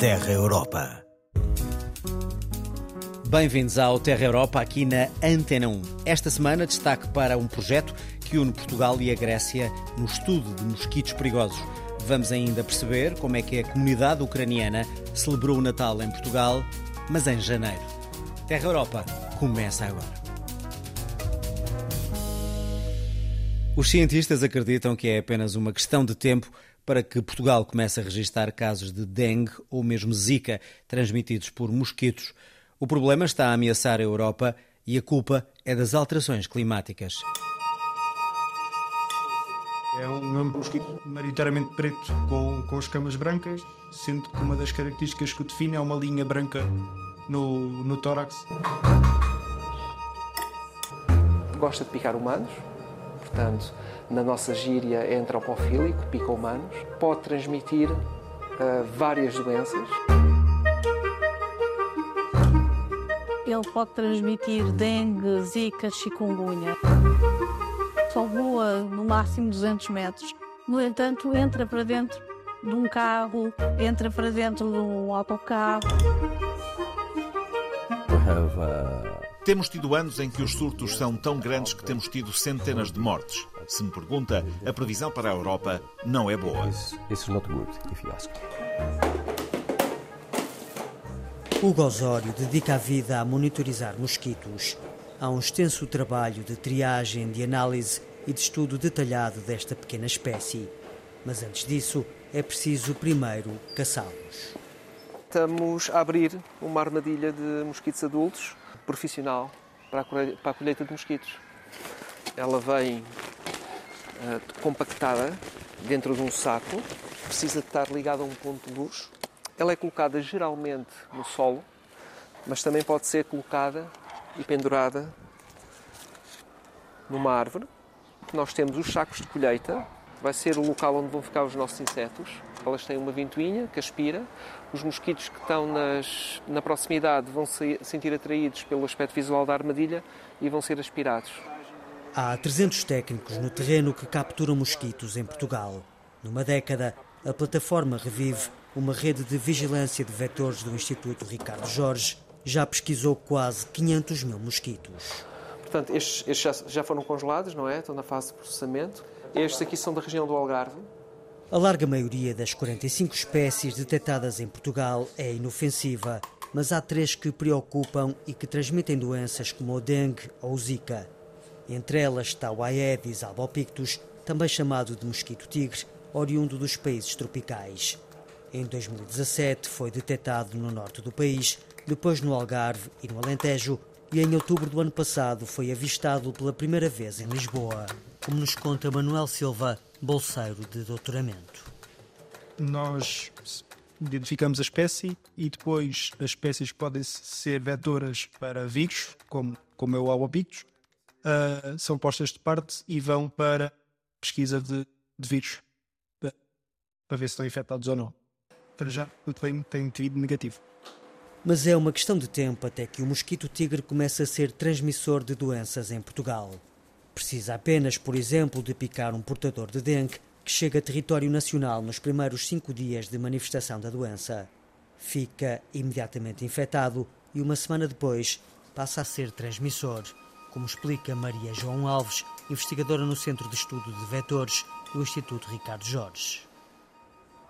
Terra Europa. Bem-vindos ao Terra Europa aqui na Antena 1. Esta semana destaque para um projeto que une Portugal e a Grécia no estudo de mosquitos perigosos. Vamos ainda perceber como é que a comunidade ucraniana celebrou o Natal em Portugal, mas em janeiro. Terra Europa começa agora. Os cientistas acreditam que é apenas uma questão de tempo para que Portugal comece a registrar casos de dengue ou mesmo zika transmitidos por mosquitos. O problema está a ameaçar a Europa e a culpa é das alterações climáticas. É um mosquito maioritariamente preto com, com escamas brancas, sendo que uma das características que o define é uma linha branca no, no tórax. Gosta de picar humanos, portanto, na nossa gíria é antropofílico, pica humanos, pode transmitir uh, várias doenças. Ele pode transmitir dengue, zika, chikungunya. Só voa no máximo 200 metros. No entanto, entra para dentro de um carro, entra para dentro de um autocarro. Temos tido anos em que os surtos são tão grandes que temos tido centenas de mortes. Se me pergunta, a previsão para a Europa não é boa. Hugo Osório dedica a vida a monitorizar mosquitos. Há um extenso trabalho de triagem, de análise e de estudo detalhado desta pequena espécie. Mas antes disso, é preciso primeiro caçá-los. Estamos a abrir uma armadilha de mosquitos adultos profissional para a colheita de mosquitos. Ela vem uh, compactada dentro de um saco, precisa de estar ligada a um ponto de luz. Ela é colocada geralmente no solo, mas também pode ser colocada e pendurada numa árvore. Nós temos os sacos de colheita, vai ser o local onde vão ficar os nossos insetos. Elas têm uma ventoinha que aspira. Os mosquitos que estão nas, na proximidade vão se sentir atraídos pelo aspecto visual da armadilha e vão ser aspirados. Há 300 técnicos no terreno que capturam mosquitos em Portugal. Numa década, a plataforma Revive, uma rede de vigilância de vetores do Instituto Ricardo Jorge, já pesquisou quase 500 mil mosquitos. Portanto, estes, estes já, já foram congelados, não é? Estão na fase de processamento. Estes aqui são da região do Algarve. A larga maioria das 45 espécies detectadas em Portugal é inofensiva, mas há três que preocupam e que transmitem doenças como o dengue ou o zika. Entre elas está o Aedes albopictus, também chamado de mosquito-tigre, oriundo dos países tropicais. Em 2017 foi detectado no norte do país, depois no Algarve e no Alentejo, e em outubro do ano passado foi avistado pela primeira vez em Lisboa, como nos conta Manuel Silva, bolseiro de doutoramento. Nós identificamos a espécie e depois as espécies que podem ser vetoras para vírus, como, como é o albopictus, uh, são postas de parte e vão para pesquisa de, de vírus para, para ver se estão infectados ou não. Para já, o treino tem tido negativo. Mas é uma questão de tempo até que o mosquito tigre comece a ser transmissor de doenças em Portugal. Precisa apenas, por exemplo, de picar um portador de dengue que chega a território nacional nos primeiros cinco dias de manifestação da doença. Fica imediatamente infectado e uma semana depois passa a ser transmissor, como explica Maria João Alves, investigadora no Centro de Estudo de Vetores do Instituto Ricardo Jorge.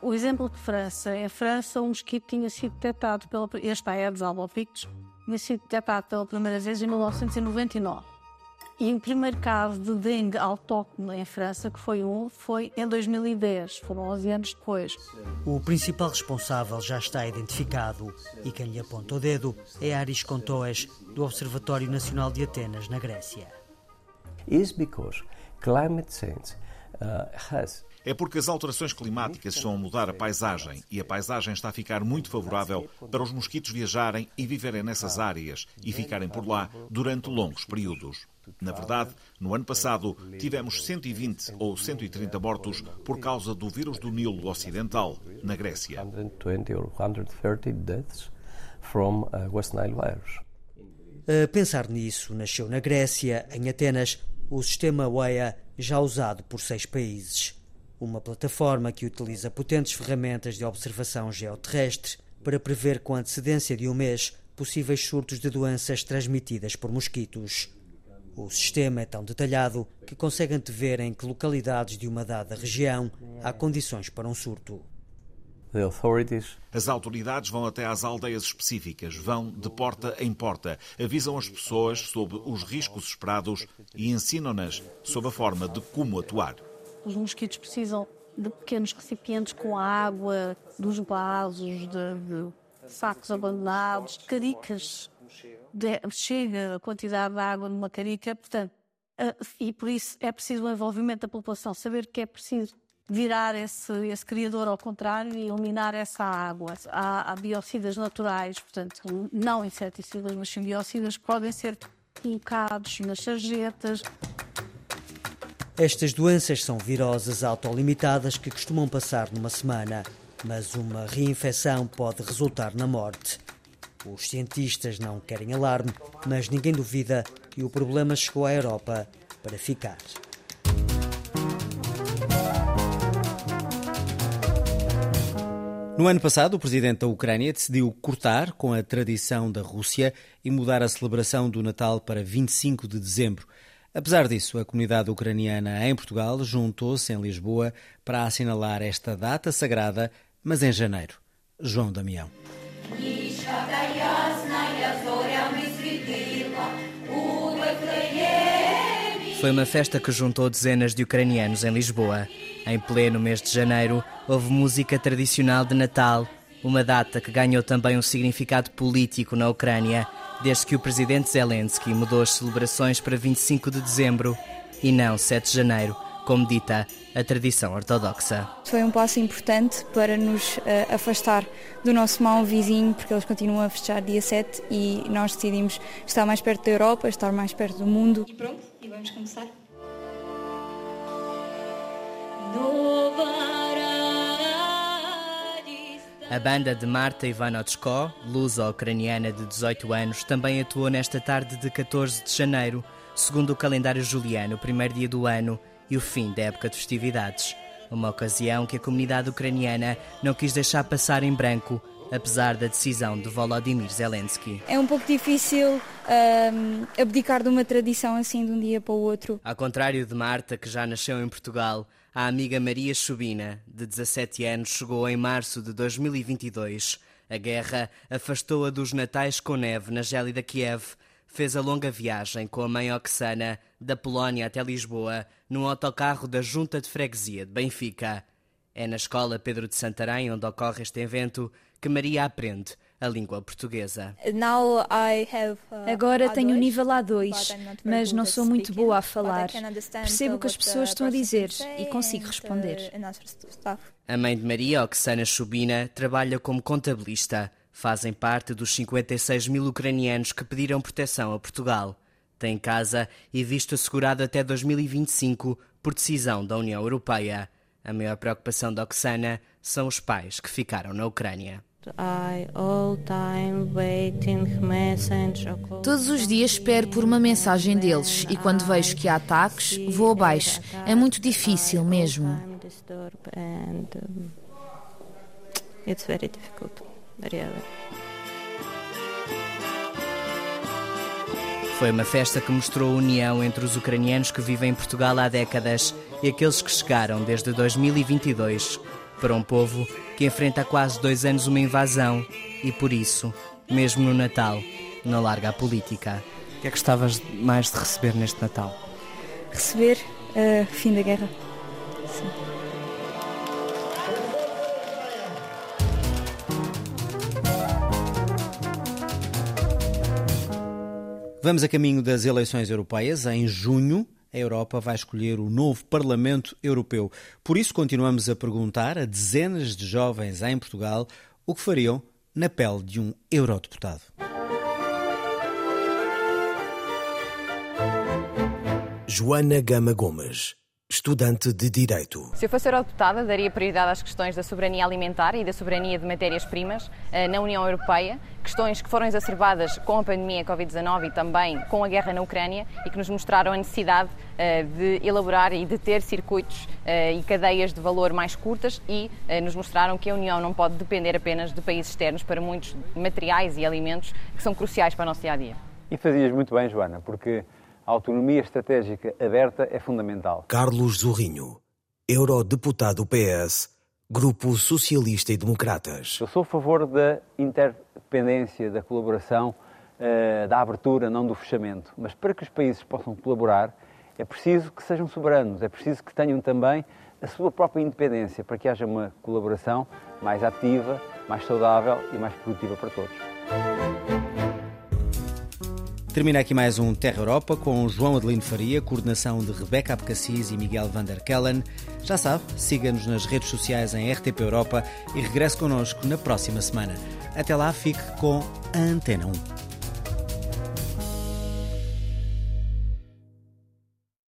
O exemplo de França. Em França, um mosquito tinha sido detectado pela. Este Aedes albopictus tinha sido detectado pela primeira vez em 1999. E o primeiro caso de dengue autóctone em França, que foi um, foi em 2010, foram 11 anos depois. O principal responsável já está identificado e quem lhe aponta o dedo é Aris Contoes, do Observatório Nacional de Atenas, na Grécia. Is because climate change uh, has é porque as alterações climáticas estão a mudar a paisagem e a paisagem está a ficar muito favorável para os mosquitos viajarem e viverem nessas áreas e ficarem por lá durante longos períodos. Na verdade, no ano passado tivemos 120 ou 130 mortos por causa do vírus do Nilo Ocidental, na Grécia. 120 or 130 deaths from uh. A pensar nisso, nasceu na Grécia, em Atenas, o sistema WEA, já usado por seis países. Uma plataforma que utiliza potentes ferramentas de observação geoterrestre para prever com antecedência de um mês possíveis surtos de doenças transmitidas por mosquitos. O sistema é tão detalhado que consegue antever em que localidades de uma dada região há condições para um surto. As autoridades vão até às aldeias específicas, vão de porta em porta, avisam as pessoas sobre os riscos esperados e ensinam-nas sobre a forma de como atuar. Os mosquitos precisam de pequenos recipientes com água, dos vasos, de, de sacos abandonados, caricas. Chega a quantidade de água numa carica, portanto, e por isso é preciso o envolvimento da população, saber que é preciso virar esse, esse criador ao contrário e eliminar essa água. Há, há biocidas naturais, portanto, não inseticidas, mas sim biocidas que podem ser colocados nas sarjetas. Estas doenças são viroses autolimitadas que costumam passar numa semana, mas uma reinfecção pode resultar na morte. Os cientistas não querem alarme, mas ninguém duvida que o problema chegou à Europa para ficar. No ano passado, o presidente da Ucrânia decidiu cortar com a tradição da Rússia e mudar a celebração do Natal para 25 de dezembro. Apesar disso, a comunidade ucraniana em Portugal juntou-se em Lisboa para assinalar esta data sagrada, mas em janeiro. João Damião. Foi uma festa que juntou dezenas de ucranianos em Lisboa. Em pleno mês de janeiro, houve música tradicional de Natal, uma data que ganhou também um significado político na Ucrânia, desde que o presidente Zelensky mudou as celebrações para 25 de dezembro e não 7 de janeiro, como dita a tradição ortodoxa. Foi um passo importante para nos uh, afastar do nosso mau vizinho, porque eles continuam a fechar dia 7 e nós decidimos estar mais perto da Europa, estar mais perto do mundo. E pronto, e vamos começar. A banda de Marta Ivanotsko, luso-ucraniana de 18 anos, também atuou nesta tarde de 14 de janeiro, segundo o calendário juliano, o primeiro dia do ano e o fim da época de festividades. Uma ocasião que a comunidade ucraniana não quis deixar passar em branco, apesar da decisão de Volodymyr Zelensky. É um pouco difícil um, abdicar de uma tradição assim de um dia para o outro. Ao contrário de Marta, que já nasceu em Portugal, a amiga Maria Chubina, de 17 anos, chegou em março de 2022. A guerra afastou-a dos natais com neve na gélida Kiev. Fez a longa viagem com a mãe Oksana, da Polónia até Lisboa, num autocarro da Junta de Freguesia de Benfica. É na escola Pedro de Santarém, onde ocorre este evento, que Maria aprende a língua portuguesa. Uh, Agora tenho o nível A2, mas não sou muito boa a falar. Percebo o que as pessoas estão a dizer e consigo responder. Uh, a mãe de Maria, Oksana Chubina, trabalha como contabilista. Fazem parte dos 56 mil ucranianos que pediram proteção a Portugal. Tem casa e visto assegurado até 2025 por decisão da União Europeia. A maior preocupação de Oksana são os pais que ficaram na Ucrânia. Todos os dias espero por uma mensagem deles e quando vejo que há ataques, vou abaixo. É muito difícil mesmo. Foi uma festa que mostrou a união entre os ucranianos que vivem em Portugal há décadas e aqueles que chegaram desde 2022 para um povo que enfrenta há quase dois anos uma invasão e, por isso, mesmo no Natal, não larga a política. O que é que gostavas mais de receber neste Natal? Receber uh, fim da guerra. Sim. Vamos a caminho das eleições europeias em junho a Europa vai escolher o novo Parlamento Europeu. Por isso, continuamos a perguntar a dezenas de jovens em Portugal o que fariam na pele de um eurodeputado. Joana Gama Gomes estudante de Direito. Se eu fosse eurodeputada, daria prioridade às questões da soberania alimentar e da soberania de matérias-primas eh, na União Europeia, questões que foram exacerbadas com a pandemia Covid-19 e também com a guerra na Ucrânia e que nos mostraram a necessidade eh, de elaborar e de ter circuitos eh, e cadeias de valor mais curtas e nos mostraram que a União não pode depender apenas de países externos para muitos materiais e alimentos que são cruciais para o nosso dia-a-dia. E fazias muito bem, Joana, porque a autonomia estratégica aberta é fundamental. Carlos Zorrinho, eurodeputado PS, Grupo Socialista e Democratas. Eu sou a favor da interdependência, da colaboração, eh, da abertura, não do fechamento. Mas para que os países possam colaborar, é preciso que sejam soberanos, é preciso que tenham também a sua própria independência para que haja uma colaboração mais ativa, mais saudável e mais produtiva para todos. Termina aqui mais um Terra Europa com João Adelino Faria, coordenação de Rebeca Abcacis e Miguel van der Kellen. Já sabe, siga-nos nas redes sociais em RTP Europa e regresse connosco na próxima semana. Até lá, fique com a Antena 1.